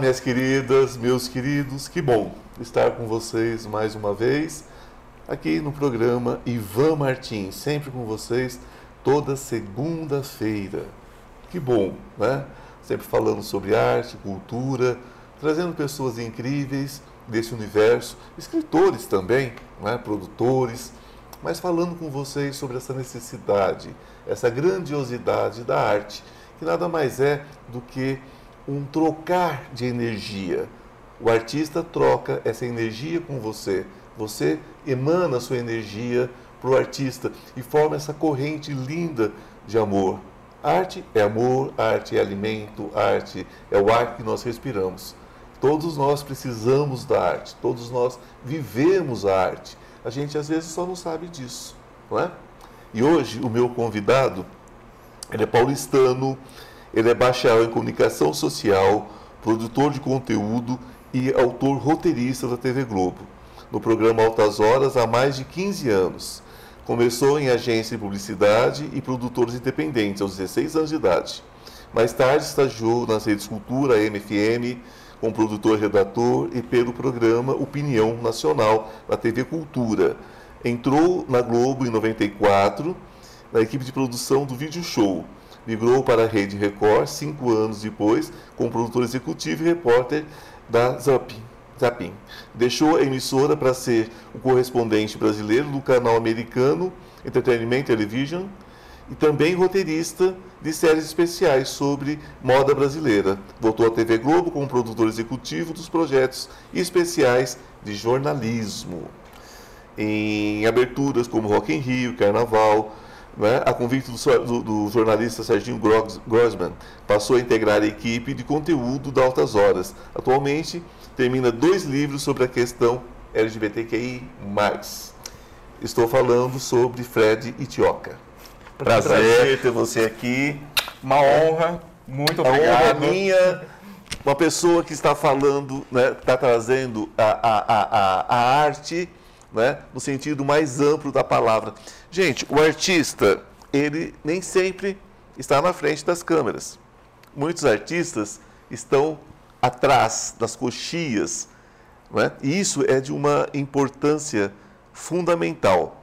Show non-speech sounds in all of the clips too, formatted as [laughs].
minhas queridas, meus queridos, que bom estar com vocês mais uma vez aqui no programa Ivan Martins, sempre com vocês toda segunda-feira. Que bom, né? Sempre falando sobre arte, cultura, trazendo pessoas incríveis desse universo, escritores também, né? produtores, mas falando com vocês sobre essa necessidade, essa grandiosidade da arte, que nada mais é do que um trocar de energia. O artista troca essa energia com você. Você emana sua energia para o artista e forma essa corrente linda de amor. Arte é amor, arte é alimento, arte é o ar que nós respiramos. Todos nós precisamos da arte, todos nós vivemos a arte. A gente às vezes só não sabe disso, não é? E hoje o meu convidado, ele é paulistano, ele é bacharel em comunicação social, produtor de conteúdo e autor roteirista da TV Globo. No programa Altas Horas há mais de 15 anos. Começou em agência de publicidade e produtores independentes aos 16 anos de idade. Mais tarde estagiou nas redes Cultura, MFM, como produtor-redator e pelo programa Opinião Nacional da TV Cultura. Entrou na Globo em 94, na equipe de produção do Vídeo Show migrou para a Rede Record cinco anos depois, como produtor executivo e repórter da Zapin. Zapin. Deixou a emissora para ser o correspondente brasileiro do canal americano Entertainment Television e também roteirista de séries especiais sobre moda brasileira. Voltou à TV Globo como produtor executivo dos projetos especiais de jornalismo. Em aberturas como Rock in Rio, Carnaval, né, a convite do, do, do jornalista Serginho Grossman, passou a integrar a equipe de conteúdo da Altas Horas. Atualmente, termina dois livros sobre a questão LGBTQI+. Estou falando sobre Fred Itioca. Prazer. Prazer ter você aqui. Uma honra. Muito obrigado. A honra é minha, uma pessoa que está falando, né, está trazendo a, a, a, a arte né, no sentido mais amplo da palavra. Gente, o artista, ele nem sempre está na frente das câmeras. Muitos artistas estão atrás das coxias, né? e isso é de uma importância fundamental.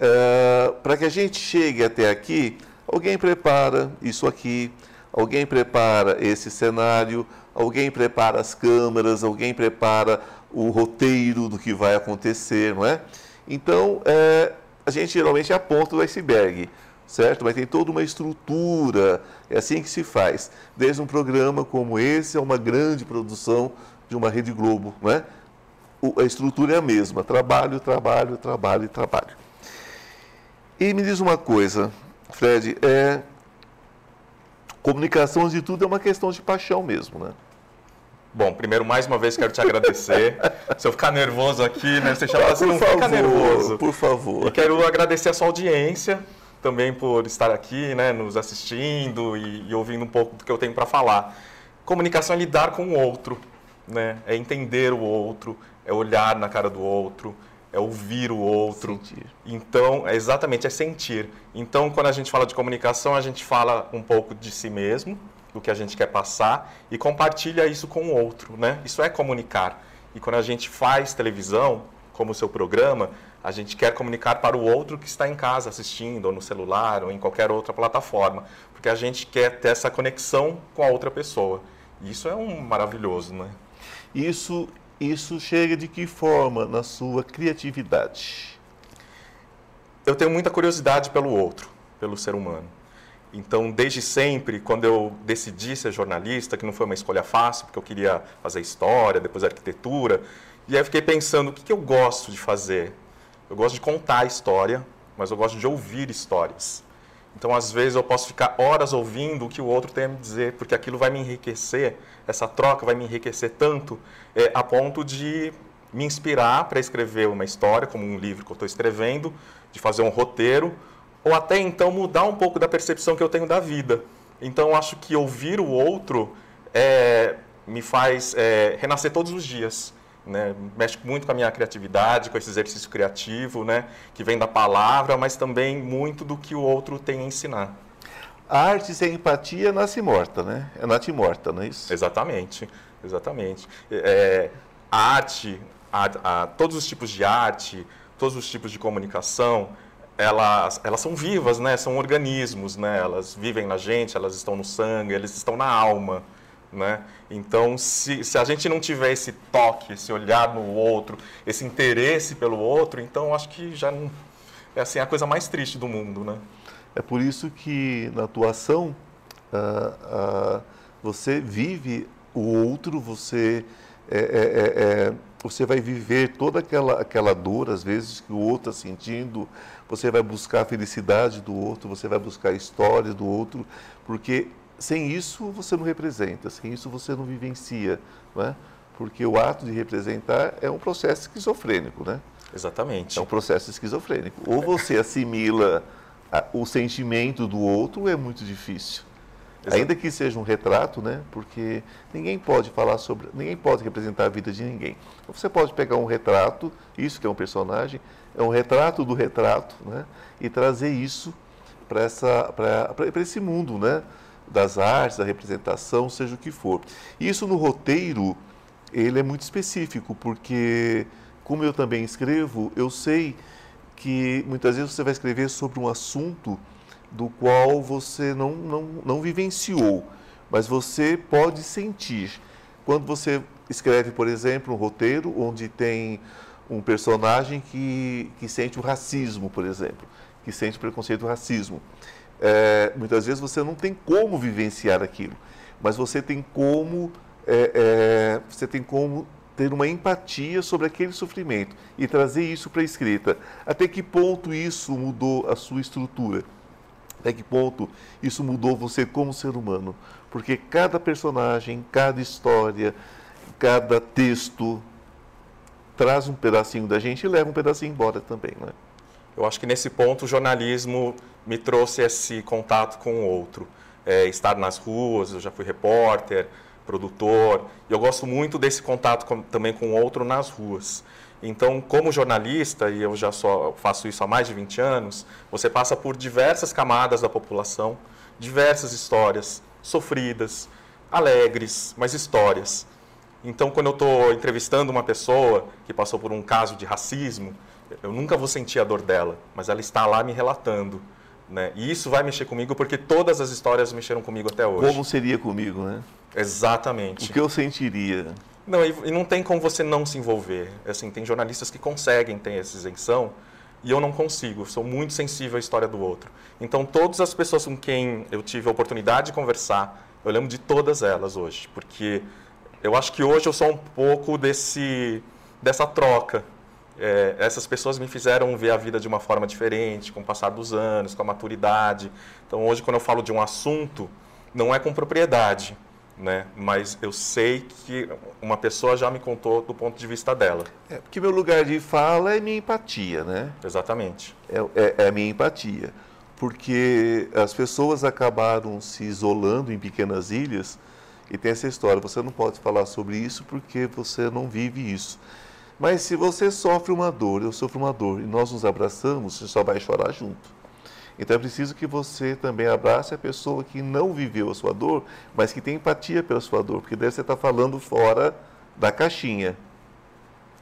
É, Para que a gente chegue até aqui, alguém prepara isso aqui, alguém prepara esse cenário, alguém prepara as câmeras, alguém prepara o roteiro do que vai acontecer, não é? Então, é, a gente geralmente é a ponta do iceberg, certo? Mas tem toda uma estrutura, é assim que se faz. Desde um programa como esse a uma grande produção de uma Rede Globo, é? O, a estrutura é a mesma, trabalho, trabalho, trabalho e trabalho. E me diz uma coisa, Fred, é, comunicação de tudo é uma questão de paixão mesmo, né? Bom, primeiro, mais uma vez, quero te agradecer. [laughs] Se eu ficar nervoso aqui, né? Você chama assim, não favor, fica nervoso. Por favor. E quero agradecer a sua audiência também por estar aqui, né? Nos assistindo e, e ouvindo um pouco do que eu tenho para falar. Comunicação é lidar com o outro, né? É entender o outro, é olhar na cara do outro, é ouvir o outro. Sentir. Então, é exatamente, é sentir. Então, quando a gente fala de comunicação, a gente fala um pouco de si mesmo, do que a gente quer passar e compartilha isso com o outro, né? Isso é comunicar. E quando a gente faz televisão, como o seu programa, a gente quer comunicar para o outro que está em casa assistindo, ou no celular, ou em qualquer outra plataforma, porque a gente quer ter essa conexão com a outra pessoa. E isso é um maravilhoso, né? Isso, isso chega de que forma na sua criatividade? Eu tenho muita curiosidade pelo outro, pelo ser humano. Então, desde sempre, quando eu decidi ser jornalista, que não foi uma escolha fácil, porque eu queria fazer história, depois arquitetura, e aí eu fiquei pensando, o que, que eu gosto de fazer? Eu gosto de contar história, mas eu gosto de ouvir histórias. Então, às vezes, eu posso ficar horas ouvindo o que o outro tem a me dizer, porque aquilo vai me enriquecer, essa troca vai me enriquecer tanto, é, a ponto de me inspirar para escrever uma história, como um livro que eu estou escrevendo, de fazer um roteiro, ou até então mudar um pouco da percepção que eu tenho da vida. Então, acho que ouvir o outro é, me faz é, renascer todos os dias. Né? Mexe muito com a minha criatividade, com esse exercício criativo, né? que vem da palavra, mas também muito do que o outro tem a ensinar. A arte sem empatia nasce morta, né? É nate morta, não é isso? Exatamente. Exatamente. É, a arte, a, a, todos os tipos de arte, todos os tipos de comunicação, elas, elas são vivas, né? São organismos, né? Elas vivem na gente, elas estão no sangue, elas estão na alma, né? Então, se, se a gente não tiver esse toque, esse olhar no outro, esse interesse pelo outro, então acho que já não é assim a coisa mais triste do mundo, né? É por isso que na atuação ah, ah, você vive o outro, você é, é, é, é você vai viver toda aquela, aquela dor, às vezes, que o outro está sentindo, você vai buscar a felicidade do outro, você vai buscar a história do outro, porque sem isso você não representa, sem isso você não vivencia, não é? Porque o ato de representar é um processo esquizofrênico, né? Exatamente. É um processo esquizofrênico. Ou você assimila a, o sentimento do outro, ou é muito difícil. Exato. Ainda que seja um retrato, né? Porque ninguém pode falar sobre, ninguém pode representar a vida de ninguém. Você pode pegar um retrato, isso que é um personagem, é um retrato do retrato, né? E trazer isso para esse mundo, né? Das artes, da representação, seja o que for. Isso no roteiro, ele é muito específico, porque como eu também escrevo, eu sei que muitas vezes você vai escrever sobre um assunto do qual você não, não, não vivenciou, mas você pode sentir. Quando você escreve, por exemplo, um roteiro onde tem um personagem que, que sente o racismo, por exemplo, que sente o preconceito do racismo. É, muitas vezes você não tem como vivenciar aquilo, mas você tem como é, é, você tem como ter uma empatia sobre aquele sofrimento e trazer isso para a escrita. Até que ponto isso mudou a sua estrutura? Até que ponto isso mudou você como ser humano? Porque cada personagem, cada história, cada texto traz um pedacinho da gente e leva um pedacinho embora também, não é? Eu acho que nesse ponto o jornalismo me trouxe esse contato com o outro. É, estar nas ruas, eu já fui repórter, produtor, e eu gosto muito desse contato com, também com o outro nas ruas. Então, como jornalista, e eu já só faço isso há mais de 20 anos, você passa por diversas camadas da população, diversas histórias sofridas, alegres, mas histórias. Então, quando eu estou entrevistando uma pessoa que passou por um caso de racismo, eu nunca vou sentir a dor dela, mas ela está lá me relatando. Né? E isso vai mexer comigo porque todas as histórias mexeram comigo até hoje. Como seria comigo, né? Exatamente. O que eu sentiria? Não, e, e, não tem como você não se envolver. Assim, tem jornalistas que conseguem ter essa isenção e eu não consigo. Sou muito sensível à história do outro. Então, todas as pessoas com quem eu tive a oportunidade de conversar, eu lembro de todas elas hoje, porque eu acho que hoje eu sou um pouco desse dessa troca. É, essas pessoas me fizeram ver a vida de uma forma diferente, com o passar dos anos, com a maturidade. Então, hoje, quando eu falo de um assunto, não é com propriedade né? Mas eu sei que uma pessoa já me contou do ponto de vista dela. É, porque meu lugar de fala é minha empatia, né? Exatamente. É, é, é a minha empatia. Porque as pessoas acabaram se isolando em pequenas ilhas e tem essa história, você não pode falar sobre isso porque você não vive isso. Mas se você sofre uma dor, eu sofro uma dor, e nós nos abraçamos, você só vai chorar junto. Então é preciso que você também abrace a pessoa que não viveu a sua dor, mas que tem empatia pela sua dor, porque daí você está falando fora da caixinha.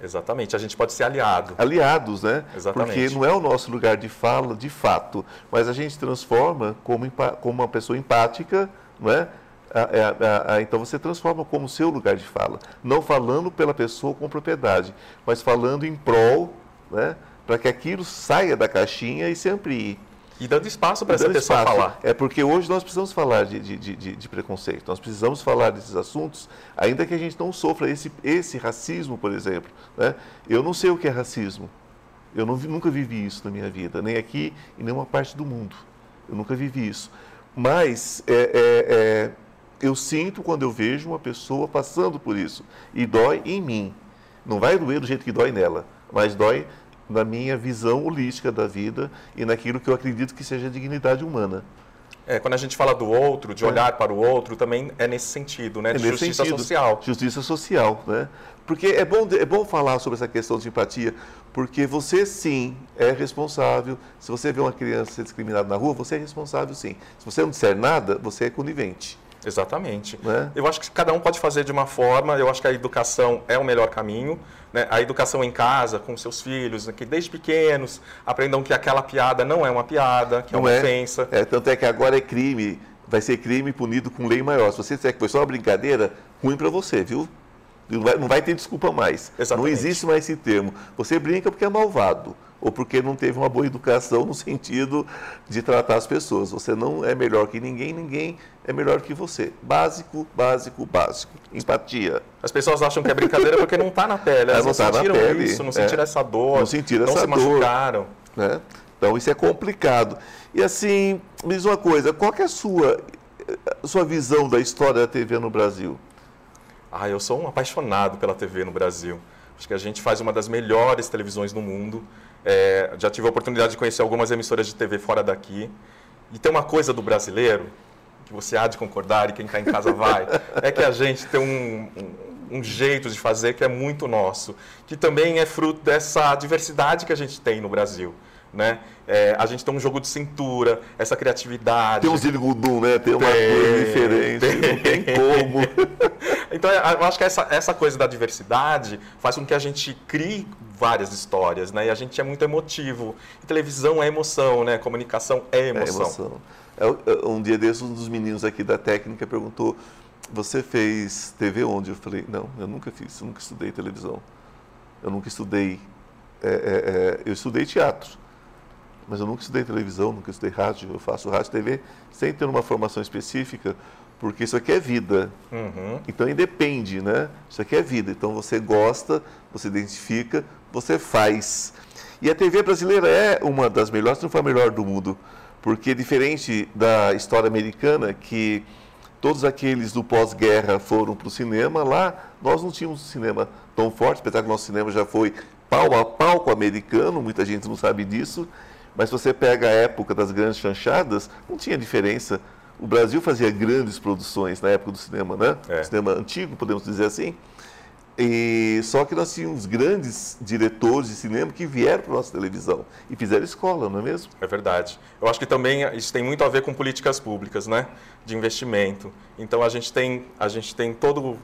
Exatamente, a gente pode ser aliado. Aliados, né? Exatamente. Porque não é o nosso lugar de fala, de fato, mas a gente transforma como, como uma pessoa empática, não é? A, a, a, então você transforma como seu lugar de fala, não falando pela pessoa com propriedade, mas falando em prol, né? Para que aquilo saia da caixinha e se amplie. E dando espaço para essa pessoa espaço. falar. É porque hoje nós precisamos falar de, de, de, de, preconceito, nós precisamos falar desses assuntos, ainda que a gente não sofra esse, esse racismo, por exemplo. Né? Eu não sei o que é racismo. Eu não, nunca vivi isso na minha vida, nem aqui em nenhuma parte do mundo. Eu nunca vivi isso. Mas é, é, é, eu sinto quando eu vejo uma pessoa passando por isso. E dói em mim. Não vai doer do jeito que dói nela, mas dói na minha visão holística da vida e naquilo que eu acredito que seja a dignidade humana. É, quando a gente fala do outro, de é. olhar para o outro, também é nesse sentido, né? É de justiça sentido, social. Justiça social, né? Porque é bom, é bom falar sobre essa questão de empatia, porque você sim é responsável. Se você vê uma criança ser discriminada na rua, você é responsável sim. Se você não disser nada, você é conivente. Exatamente. Né? Eu acho que cada um pode fazer de uma forma, eu acho que a educação é o melhor caminho. Né? A educação em casa, com seus filhos, que desde pequenos aprendam que aquela piada não é uma piada, que é não é uma é. ofensa. É, tanto é que agora é crime, vai ser crime punido com lei maior. Se você disser que foi só uma brincadeira, ruim para você, viu? Não vai, não vai, ter desculpa mais. Exatamente. Não existe mais esse termo. Você brinca porque é malvado ou porque não teve uma boa educação [laughs] no sentido de tratar as pessoas. Você não é melhor que ninguém, ninguém é melhor que você. Básico, básico, básico. Empatia. As pessoas acham que é brincadeira porque não está na pele. Elas não, tá sentiram pele, isso, não sentiram é, essa dor, não, sentiram não essa se machucaram. né? Então isso é complicado. E assim, me diz uma coisa, qual é a sua, a sua visão da história da TV no Brasil? Ah, eu sou um apaixonado pela TV no Brasil. Acho que a gente faz uma das melhores televisões no mundo. É, já tive a oportunidade de conhecer algumas emissoras de TV fora daqui. E tem uma coisa do brasileiro, que você há de concordar e quem está em casa [laughs] vai, é que a gente tem um, um, um, jeito de fazer que é muito nosso, que também é fruto dessa diversidade que a gente tem no Brasil. Né? É, a gente tem um jogo de cintura, essa criatividade. Tem um zirigudum, né? Tem uma tem, coisa diferente, tem. não tem como. [laughs] então, é, eu acho que essa, essa coisa da diversidade faz com que a gente crie várias histórias, né? E a gente é muito emotivo. E televisão é emoção, né? Comunicação é emoção. É emoção. É, um dia desses, um dos meninos aqui da técnica perguntou, você fez TV onde? Eu falei, não, eu nunca fiz, eu nunca estudei televisão. Eu nunca estudei, é, é, é eu estudei teatro mas eu nunca estudei televisão, nunca estudei rádio, eu faço rádio e TV sem ter uma formação específica, porque isso aqui é vida. Uhum. Então independe, né? Isso aqui é vida. Então você gosta, você identifica, você faz. E a TV brasileira é uma das melhores, se não for a melhor do mundo, porque diferente da história americana, que todos aqueles do pós-guerra foram para o cinema, lá nós não tínhamos um cinema tão forte, apesar que o nosso cinema já foi pau a pau com o americano, muita gente não sabe disso. Mas se você pega a época das grandes chanchadas, não tinha diferença. O Brasil fazia grandes produções na época do cinema, né? É. Cinema antigo, podemos dizer assim. E, só que nós tínhamos grandes diretores de cinema que vieram para a nossa televisão e fizeram escola, não é mesmo? É verdade. Eu acho que também isso tem muito a ver com políticas públicas, né? De investimento. Então a gente tem, a gente tem todo,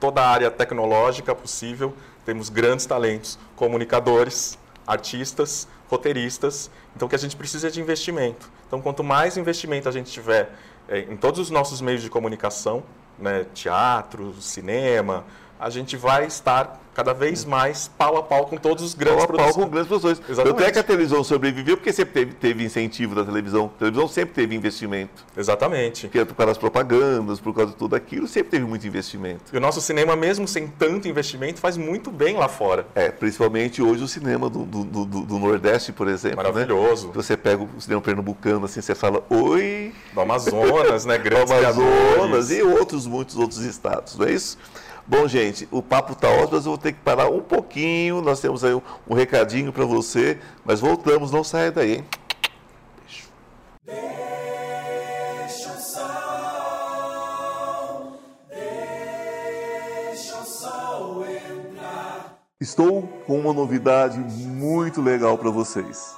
toda a área tecnológica possível, temos grandes talentos, comunicadores, artistas, roteiristas. Então, o que a gente precisa é de investimento. Então, quanto mais investimento a gente tiver é, em todos os nossos meios de comunicação, né, teatro, cinema, a gente vai estar cada vez mais pau a pau com todos os grandes pau a. Pau com grandes produções. Exatamente. Tanto é que a televisão sobreviveu porque sempre teve, teve, incentivo da televisão. A televisão sempre teve investimento. Exatamente. Porque por causa das propagandas, por causa de tudo aquilo, sempre teve muito investimento. E o nosso cinema, mesmo sem tanto investimento, faz muito bem lá fora. É, principalmente hoje o cinema do, do, do, do Nordeste, por exemplo. Né? Maravilhoso. Né? Você pega o cinema pernambucano, assim, você fala, oi... Do Amazonas, né? [laughs] Grandes Do Amazonas e outros, muitos outros estados, não é isso? Bom, gente, o papo está ótimo, mas eu vou ter que parar um pouquinho. Nós temos aí um, um recadinho para você, mas voltamos, não saia daí, hein? Beijo. Deixa o sol, deixa o sol entrar. Estou com uma novidade muito legal para vocês.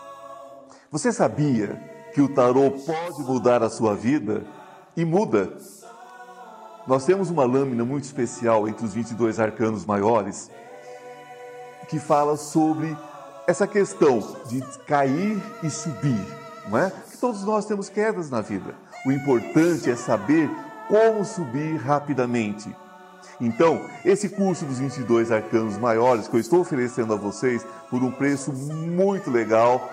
Você sabia que o tarô pode mudar a sua vida? E muda. Nós temos uma lâmina muito especial entre os 22 arcanos maiores que fala sobre essa questão de cair e subir, não é? Que todos nós temos quedas na vida. O importante é saber como subir rapidamente. Então, esse curso dos 22 arcanos maiores que eu estou oferecendo a vocês por um preço muito legal,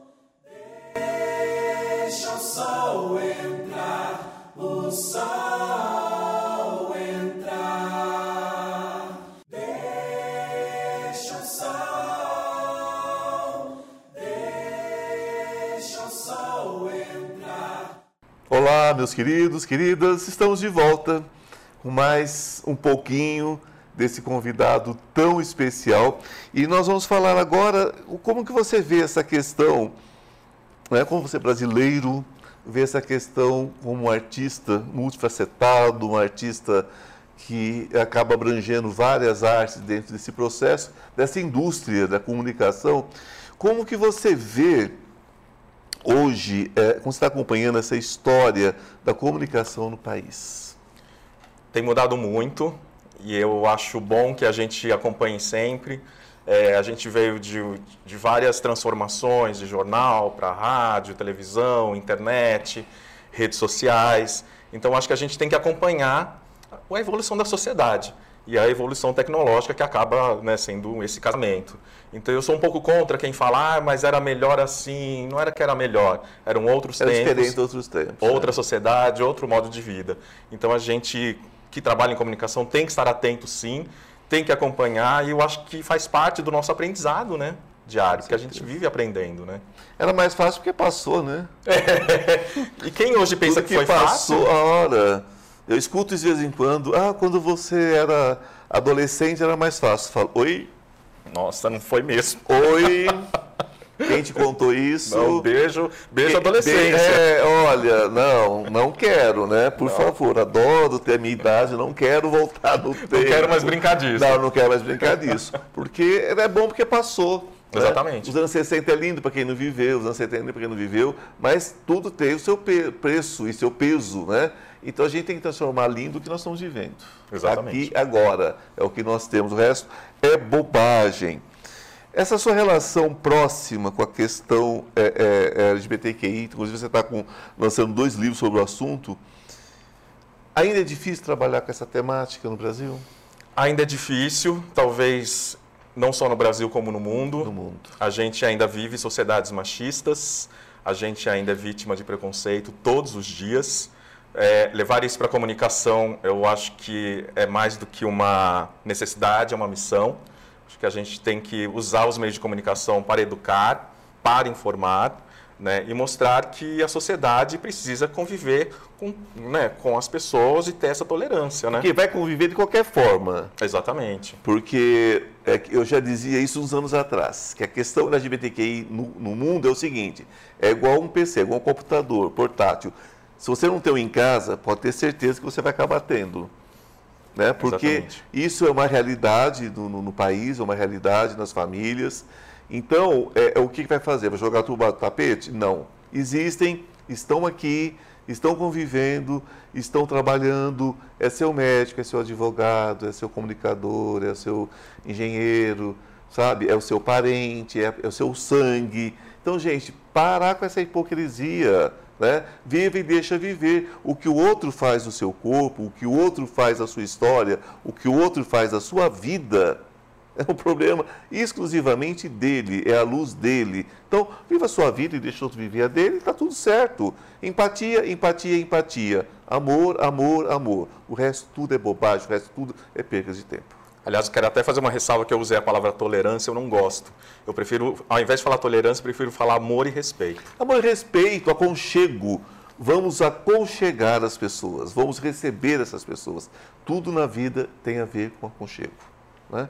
Entrar, o sol entrar. Deixa o sol, deixa o sol entrar. Olá, meus queridos, queridas, estamos de volta com mais um pouquinho desse convidado tão especial. E nós vamos falar agora como que você vê essa questão, né, como você é brasileiro, vê essa questão como um artista multifacetado, um artista que acaba abrangendo várias artes dentro desse processo, dessa indústria da comunicação. Como que você vê hoje, é, como você está acompanhando essa história da comunicação no país? Tem mudado muito e eu acho bom que a gente acompanhe sempre. É, a gente veio de, de várias transformações, de jornal para rádio, televisão, internet, redes sociais. Então, acho que a gente tem que acompanhar a evolução da sociedade e a evolução tecnológica que acaba né, sendo esse casamento. Então eu sou um pouco contra quem fala, ah, mas era melhor assim. Não era que era melhor, eram outros era tempos. diferente outros tempos. Outra né? sociedade, outro modo de vida. Então a gente que trabalha em comunicação tem que estar atento sim, tem que acompanhar e eu acho que faz parte do nosso aprendizado, né? Diário, que a gente vive aprendendo, né? Era mais fácil porque passou, né? É. [laughs] E quem hoje pensa Tudo que, foi passou, fácil? a hora. Eu escuto de vez em quando. Ah, quando você era adolescente era mais fácil. Falo, oi? Nossa, não foi mesmo. Oi? [laughs] Quem te contou isso? Não, beijo, beijo Que- adolescência. É, olha, não, não quero, né? Por favor, adoro ter a minha idade, não quero voltar no tempo. Não quero mais brincar disso. Não, não quero mais brincar disso. Porque é bom porque passou. né? Exatamente. Os anos 60 é lindo para quem não viveu, os anos 70 é lindo para quem não viveu, mas tudo tem o seu preço e seu peso, né? Então a gente tem que transformar lindo o que nós estamos vivendo. Exatamente. Aqui, agora, é o que nós temos. O resto é bobagem. Essa sua relação próxima com a questão é, é, é, LGBTQI, inclusive você está lançando dois livros sobre o assunto, ainda é difícil trabalhar com essa temática no Brasil? Ainda é difícil, talvez não só no Brasil como no mundo. No mundo. A gente ainda vive sociedades machistas, a gente ainda é vítima de preconceito todos os dias. É, levar isso para a comunicação, eu acho que é mais do que uma necessidade, é uma missão. Acho que a gente tem que usar os meios de comunicação para educar, para informar, né, e mostrar que a sociedade precisa conviver com, né, com as pessoas e ter essa tolerância, né? Que vai conviver de qualquer forma. Exatamente. Porque é eu já dizia isso uns anos atrás, que a questão da LGBTQI no, no mundo é o seguinte, é igual um PC, é igual um computador portátil. Se você não tem um em casa, pode ter certeza que você vai acabar tendo. Né? Porque Exatamente. isso é uma realidade no, no- no país, é uma realidade nas famílias. Então, é, é o que vai fazer? Vai jogar tudo no tapete? Não. Existem, estão aqui, estão convivendo, estão trabalhando. É seu médico, é seu advogado, é seu comunicador, é seu engenheiro, sabe? É o seu parente, é, é o seu sangue. Então, gente, parar com essa hipocrisia. Né? Vive e deixa viver. O que o outro faz no seu corpo, o que o outro faz na sua história, o que o outro faz na sua vida, é um problema exclusivamente dele, é a luz dele. Então, viva a sua vida e deixa o outro viver a dele, está tudo certo. Empatia, empatia, empatia. Amor, amor, amor. O resto tudo é bobagem, o resto tudo é perda de tempo. Aliás, eu quero até fazer uma ressalva que eu usei a palavra tolerância, eu não gosto. Eu prefiro, ao invés de falar tolerância, prefiro falar amor e respeito. Amor, respeito, aconchego. Vamos aconchegar as pessoas, vamos receber essas pessoas. Tudo na vida tem a ver com aconchego. Né?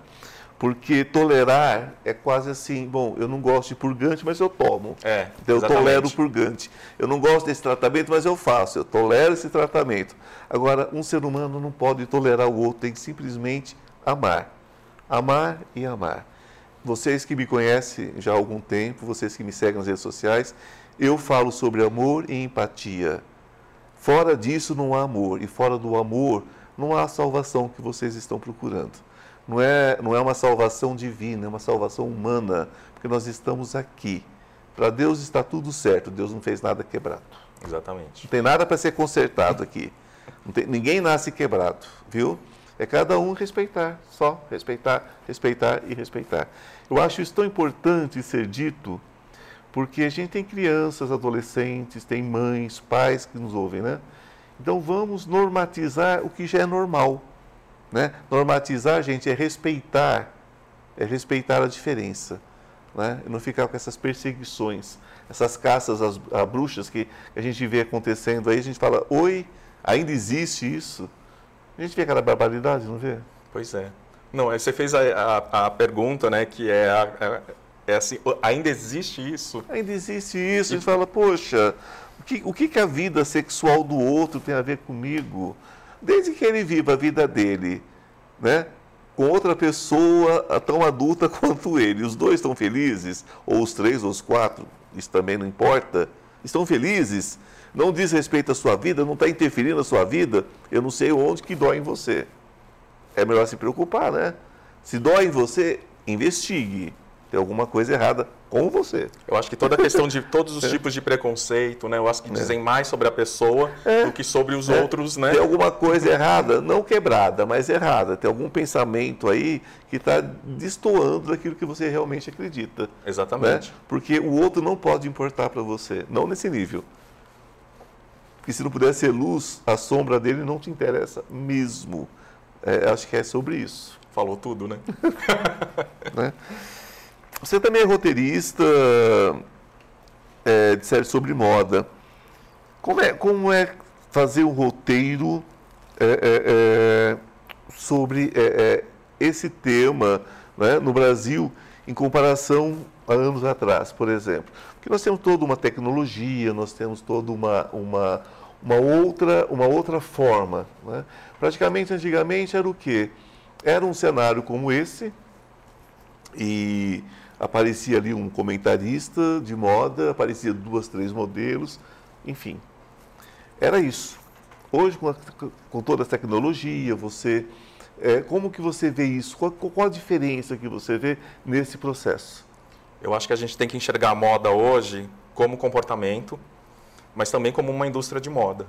Porque tolerar é quase assim, bom, eu não gosto de purgante, mas eu tomo. É, Então, eu exatamente. tolero o purgante. Eu não gosto desse tratamento, mas eu faço. Eu tolero esse tratamento. Agora, um ser humano não pode tolerar o outro, tem que simplesmente amar. Amar e amar. Vocês que me conhecem já há algum tempo, vocês que me seguem nas redes sociais, eu falo sobre amor e empatia. Fora disso não há amor, e fora do amor não há a salvação que vocês estão procurando. Não é, não é uma salvação divina, é uma salvação humana, porque nós estamos aqui. Para Deus está tudo certo, Deus não fez nada quebrado. Exatamente. Não tem nada para ser consertado aqui. Tem- ninguém nasce quebrado, viu? É cada um respeitar, só respeitar, respeitar e respeitar. Eu acho isso tão importante ser dito, porque a gente tem crianças, adolescentes, tem mães, pais que nos ouvem, né? Então vamos normatizar o que já é normal, né? Normatizar, gente, é respeitar, é respeitar a diferença, né? E não ficar com essas perseguições, essas caças às, bruxas que a gente vê acontecendo aí, a gente fala, oi, ainda existe isso? A gente vê aquela barbaridade, não vê? Pois é. Não, você fez a, a, a pergunta, né, que é, a, é assim, ainda existe isso? Ainda existe isso. A gente fala, poxa, o que, o que a vida sexual do outro tem a ver comigo? Desde que ele viva a vida dele, né? Com outra pessoa tão adulta [laughs] quanto ele. Os dois estão felizes, ou os três, ou os quatro, isso também não importa. Estão felizes, não diz respeito à sua vida, não está interferindo na sua vida, eu não sei onde que dói em você. É melhor se preocupar, né? Se dói em você, investigue. Tem alguma coisa errada com você. Eu acho que toda a questão de [laughs] todos os é. tipos de preconceito, né? Eu acho que é. dizem mais sobre a pessoa é. do que sobre os é. outros, né? Tem alguma coisa errada, não quebrada, mas errada. Tem algum pensamento aí que está destoando daquilo que você realmente acredita. Exatamente. Né? Porque o outro não pode importar para você, não nesse nível. Porque se não puder ser luz, a sombra dele não te interessa mesmo. É, acho que é sobre isso. Falou tudo, né? [laughs] né? Você também é roteirista é, de série sobre moda. Como é, como é fazer um roteiro é, é, é sobre é, esse tema né, no Brasil em comparação a anos atrás, por exemplo? Porque nós temos toda uma tecnologia, nós temos toda uma, uma, uma, outra, uma outra forma. Né? Praticamente, antigamente, era o quê? Era um cenário como esse, e aparecia ali um comentarista de moda, aparecia duas, três modelos, enfim. Era isso. Hoje, com, a, com toda a tecnologia, você, é, como que você vê isso? Qual, qual a diferença que você vê nesse processo? Eu acho que a gente tem que enxergar a moda hoje como comportamento, mas também como uma indústria de moda,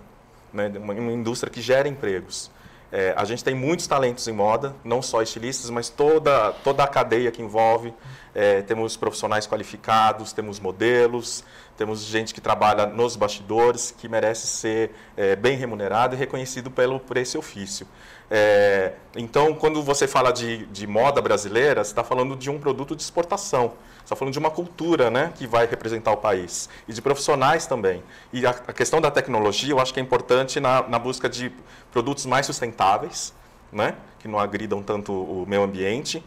né? uma, uma indústria que gera empregos. É, a gente tem muitos talentos em moda, não só estilistas, mas toda, toda a cadeia que envolve. É, temos profissionais qualificados, temos modelos, temos gente que trabalha nos bastidores, que merece ser é, bem remunerado e reconhecido pelo, por esse ofício. É, então, quando você fala de, de moda brasileira, você está falando de um produto de exportação está falando de uma cultura né, que vai representar o país e de profissionais também. E a, a questão da tecnologia eu acho que é importante na, na busca de produtos mais sustentáveis, né, que não agridam tanto o meio ambiente.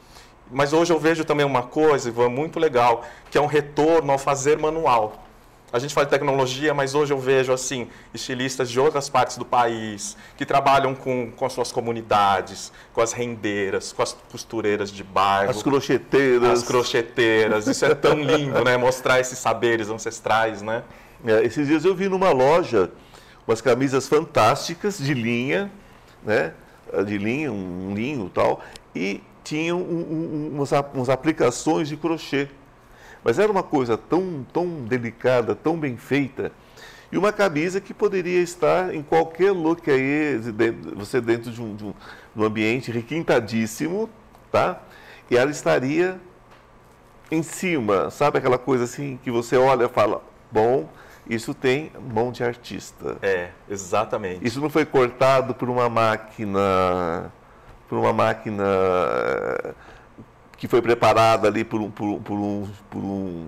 Mas hoje eu vejo também uma coisa, Ivan, muito legal, que é um retorno ao fazer manual. A gente fala de tecnologia, mas hoje eu vejo assim estilistas de outras partes do país que trabalham com, com as suas comunidades, com as rendeiras, com as costureiras de bairro. As crocheteiras. As crocheteiras. Isso é tão lindo, né? Mostrar esses saberes ancestrais, né? É, esses dias eu vi numa loja umas camisas fantásticas de linha, né? De linha, um linho e tal, e tinham um, um, umas, umas aplicações de crochê. Mas era uma coisa tão, tão delicada, tão bem feita, e uma camisa que poderia estar em qualquer look aí, você dentro de um, de um, de um ambiente requintadíssimo, tá? E ela estaria em cima, sabe aquela coisa assim que você olha e fala, bom, isso tem mão de artista. É, exatamente. Isso não foi cortado por uma máquina, por uma máquina que foi preparada ali por um, por, por um, por um,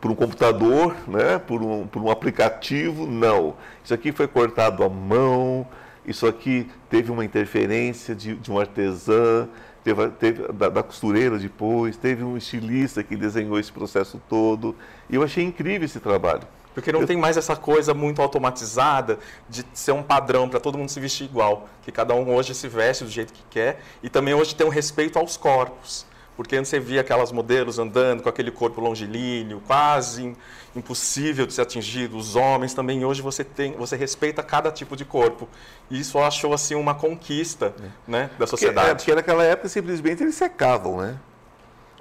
por um computador, né? por, um, por um aplicativo. Não. Isso aqui foi cortado à mão, isso aqui teve uma interferência de, de um artesã, teve, teve da, da, costureira depois, teve um estilista que desenhou esse processo todo. E eu achei incrível esse trabalho. Porque não eu... tem mais essa coisa muito automatizada de ser um padrão para todo mundo se vestir igual. Que cada um hoje se veste do jeito que quer e também hoje tem um respeito aos corpos. Porque antes você via aquelas modelos andando com aquele corpo longilíneo, quase impossível de ser atingido. Os homens também hoje você tem, você respeita cada tipo de corpo. E isso eu acho assim uma conquista, é. né, da sociedade. Porque, é, porque naquela época simplesmente eles secavam, né?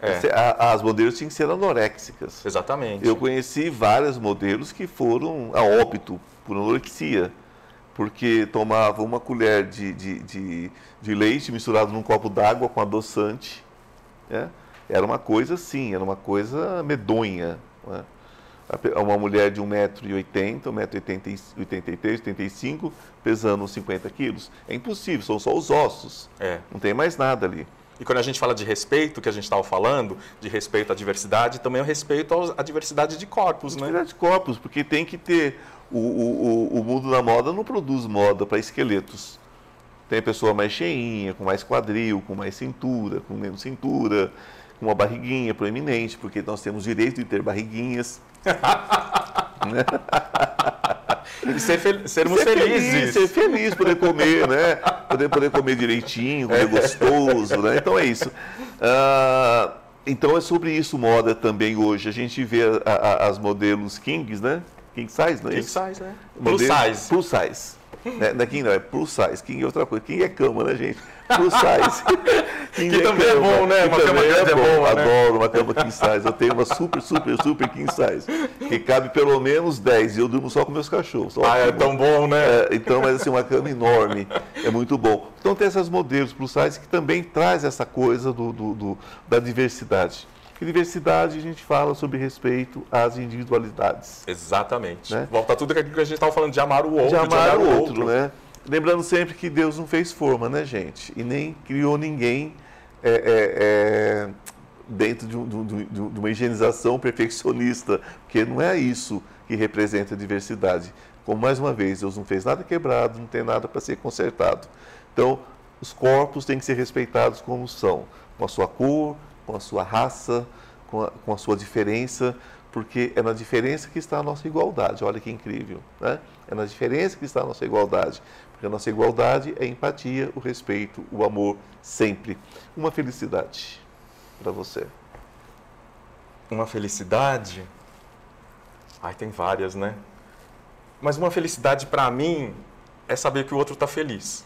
É. As modelos tinham que ser anoréxicas. Exatamente. Eu conheci vários modelos que foram a óbito por anorexia, porque tomavam uma colher de, de, de, de leite misturado num copo d'água com adoçante é? Era uma coisa assim, era uma coisa medonha. Né? Uma mulher de 1,80m, 1,83m, 85 pesando 50 quilos. É impossível, são só os ossos. É. Não tem mais nada ali. E quando a gente fala de respeito, que a gente estava falando, de respeito à diversidade, também é o respeito à diversidade de corpos, né? Diversidade de corpos, porque tem que ter. O, o, o mundo da moda não produz moda para esqueletos. Tem pessoa mais cheinha, com mais quadril, com mais cintura, com menos cintura, com uma barriguinha proeminente, porque nós temos direito de ter barriguinhas. [laughs] E ser fel sermos ser felizes. Feliz, ser feliz, poder comer, né? Poder, poder comer direitinho, comer é. gostoso, né? Então é isso. Ah, então é sobre isso moda também hoje. A gente vê a, a, as modelos kings, né? King size, não é King isso? size, né? Plus size. Plus size. Né? Não é King não, é plus size. King é outra coisa. King é cama, né, gente? plus size. [laughs] que é também cama, é bom, né? Uma cama é, é bom. Né? Adoro uma cama king size. Eu tenho uma super, super, super king size. Que cabe pelo menos 10. E eu durmo só com meus cachorros. ah, é tão bom, né? É, então, mas assim, uma cama enorme. É muito bom. Então tem esses modelos plus size que também traz essa coisa do, do, do da diversidade. E diversidade a gente fala sobre respeito às individualidades. Exatamente. Né? Volta tudo aquilo que a gente estava falando de amar o outro. De amar, de amar o outro, outro, né? Lembrando sempre que Deus não fez forma, né, gente? E nem criou ninguém é, é, é, dentro de, um, de, de, uma higienização perfeccionista, porque não é isso que representa a diversidade. Como, mais uma vez, Deus não fez nada quebrado, não tem nada para ser consertado. Então, os corpos têm que ser respeitados como são, com a sua cor, com a sua raça, com a, com a sua diferença, porque é na diferença que está a nossa igualdade. Olha que incrível, né? É na diferença que está a nossa igualdade. Porque a nossa igualdade é a empatia, o respeito, o amor, sempre. Uma felicidade para você. Uma felicidade? Ai, tem várias, né? Mas uma felicidade para mim é saber que o outro está feliz.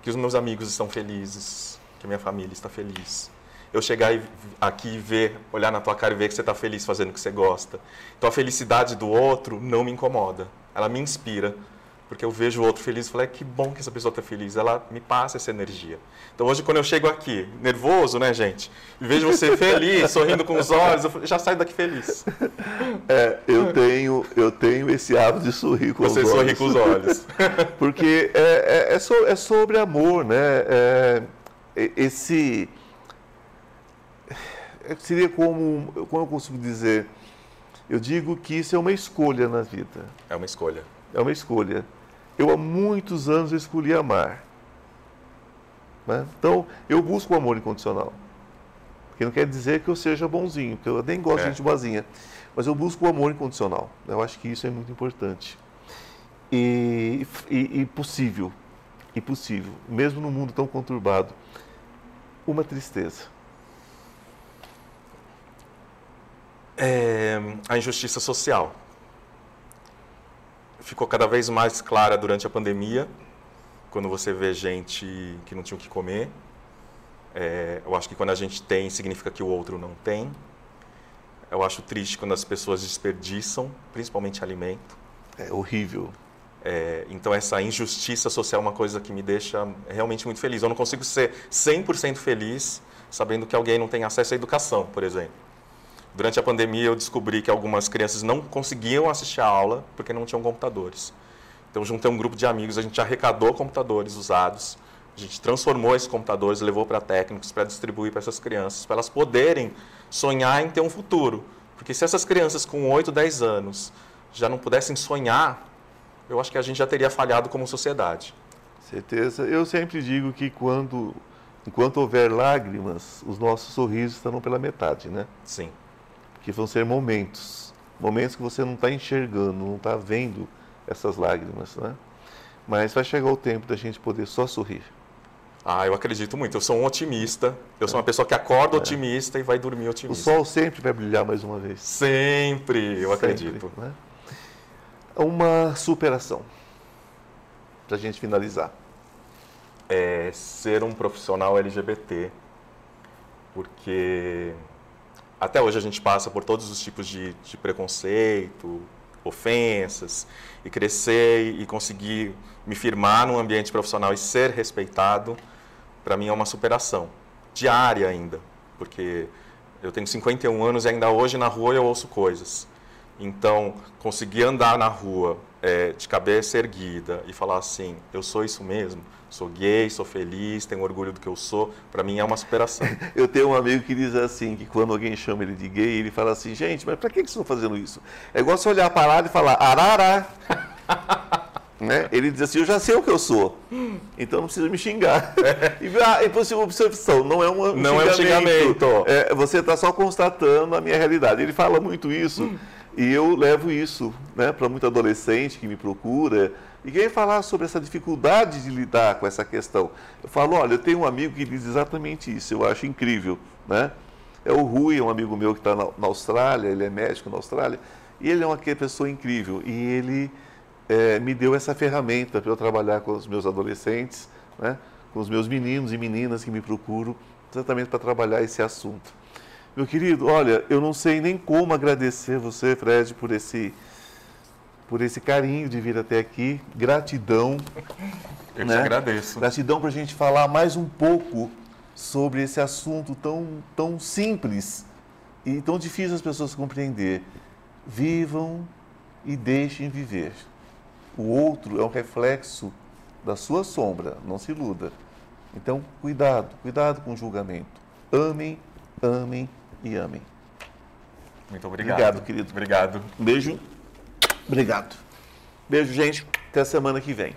Que os meus amigos estão felizes, que a minha família está feliz. Eu chegar aqui e ver, olhar na tua cara e ver que você está feliz fazendo o que você gosta. Então a felicidade do outro não me incomoda. Ela me inspira porque eu vejo o outro feliz e falo, é que bom que essa pessoa está feliz, ela me passa essa energia. Então hoje quando eu chego aqui, nervoso, né, gente, e vejo você [laughs] feliz, sorrindo com os olhos, eu já saio daqui feliz. É, eu tenho, eu tenho esse hábito de sorrir com você os olhos. Você sorri com os olhos. [laughs] porque é, é, é, so, é sobre amor, né? É, esse seria como, como eu consigo dizer, eu digo que isso é uma escolha na vida. É uma escolha. É uma escolha. Eu há muitos anos escolhi amar. Né? Então, eu busco o amor incondicional. Que não quer dizer que eu seja bonzinho, porque eu nem gosto é. de gente boazinha. Mas eu busco o amor incondicional. Eu acho que isso é muito importante. E, e, e possível, e possível, mesmo num mundo tão conturbado, uma tristeza. É a injustiça social ficou cada vez mais clara durante a pandemia, quando você vê gente que não tinha o que comer. É, eu acho que quando a gente tem, significa que o outro não tem. Eu acho triste quando as pessoas desperdiçam, principalmente alimento. É horrível. É, então, essa injustiça social é uma coisa que me deixa realmente muito feliz. Eu não consigo ser 100% feliz sabendo que alguém não tem acesso à educação, por exemplo. Durante a pandemia, eu descobri que algumas crianças não conseguiam assistir a aula porque não tinham computadores. Então, juntei um grupo de amigos, a gente arrecadou computadores usados, a gente transformou esses computadores, levou para técnicos para distribuir para essas crianças, para elas poderem sonhar em ter um futuro. Porque se essas crianças com 8, 10 anos já não pudessem sonhar, eu acho que a gente já teria falhado como sociedade. Certeza. Eu sempre digo que quando, enquanto houver lágrimas, os nossos sorrisos estarão pela metade, né? Sim que vão ser momentos, momentos que você não está enxergando, não está vendo essas lágrimas, né? Mas vai chegar o tempo da gente poder só sorrir. Ah, eu acredito muito. Eu sou um otimista. Eu sou uma pessoa que acorda é. otimista e vai dormir otimista. O sol sempre vai brilhar mais uma vez. Sempre, eu sempre, acredito. Né? Uma superação. Para a gente finalizar. É ser um profissional LGBT. Porque até hoje a gente passa por todos os tipos de, de preconceito, ofensas, e crescer e conseguir me firmar num ambiente profissional e ser respeitado, para mim é uma superação. Diária ainda, porque eu tenho 51 anos e ainda hoje na rua eu ouço coisas. Então, conseguir andar na rua é, de cabeça erguida e falar assim, eu sou isso mesmo, sou gay, sou feliz, tenho orgulho do que eu sou, para mim é uma superação. [laughs] eu tenho um amigo que diz assim, que quando alguém chama ele de gay, ele fala assim, gente, mas para que, vocês estão fazendo isso? É igual você olhar para lá e falar, arará. [laughs] Né? Ele diz assim, eu já sei o que eu sou, então não precisa me xingar. [laughs] E, ah, é observação, não é um não xingamento. É um xingamento. É, você está só constatando a minha realidade. Ele fala muito isso e eu levo isso né, para muito adolescente que me procura e quer falar sobre essa dificuldade de lidar com essa questão. Eu falo, olha, eu tenho um amigo que diz exatamente isso, eu acho incrível. Né? É o Rui, um amigo meu que está na, na Austrália, ele é médico na Austrália, e ele é uma pessoa incrível. E ele é, me deu essa ferramenta para eu trabalhar com os meus adolescentes, né, com os meus meninos e meninas que me procuram, exatamente para trabalhar esse assunto. Meu querido, olha, eu não sei nem como agradecer você, Fred, por esse, por esse carinho de vir até aqui. Gratidão. [laughs] Eu né? te agradeço. Gratidão para a gente falar mais um pouco sobre esse assunto tão, tão simples e tão difícil as pessoas compreender. Vivam e deixem viver. O outro é um reflexo da sua sombra, não se iluda. Então, cuidado, cuidado com o julgamento. Amem, amem e amem. Muito obrigado. Obrigado, querido. Obrigado. Beijo. Obrigado. Beijo, gente. Até a semana que vem.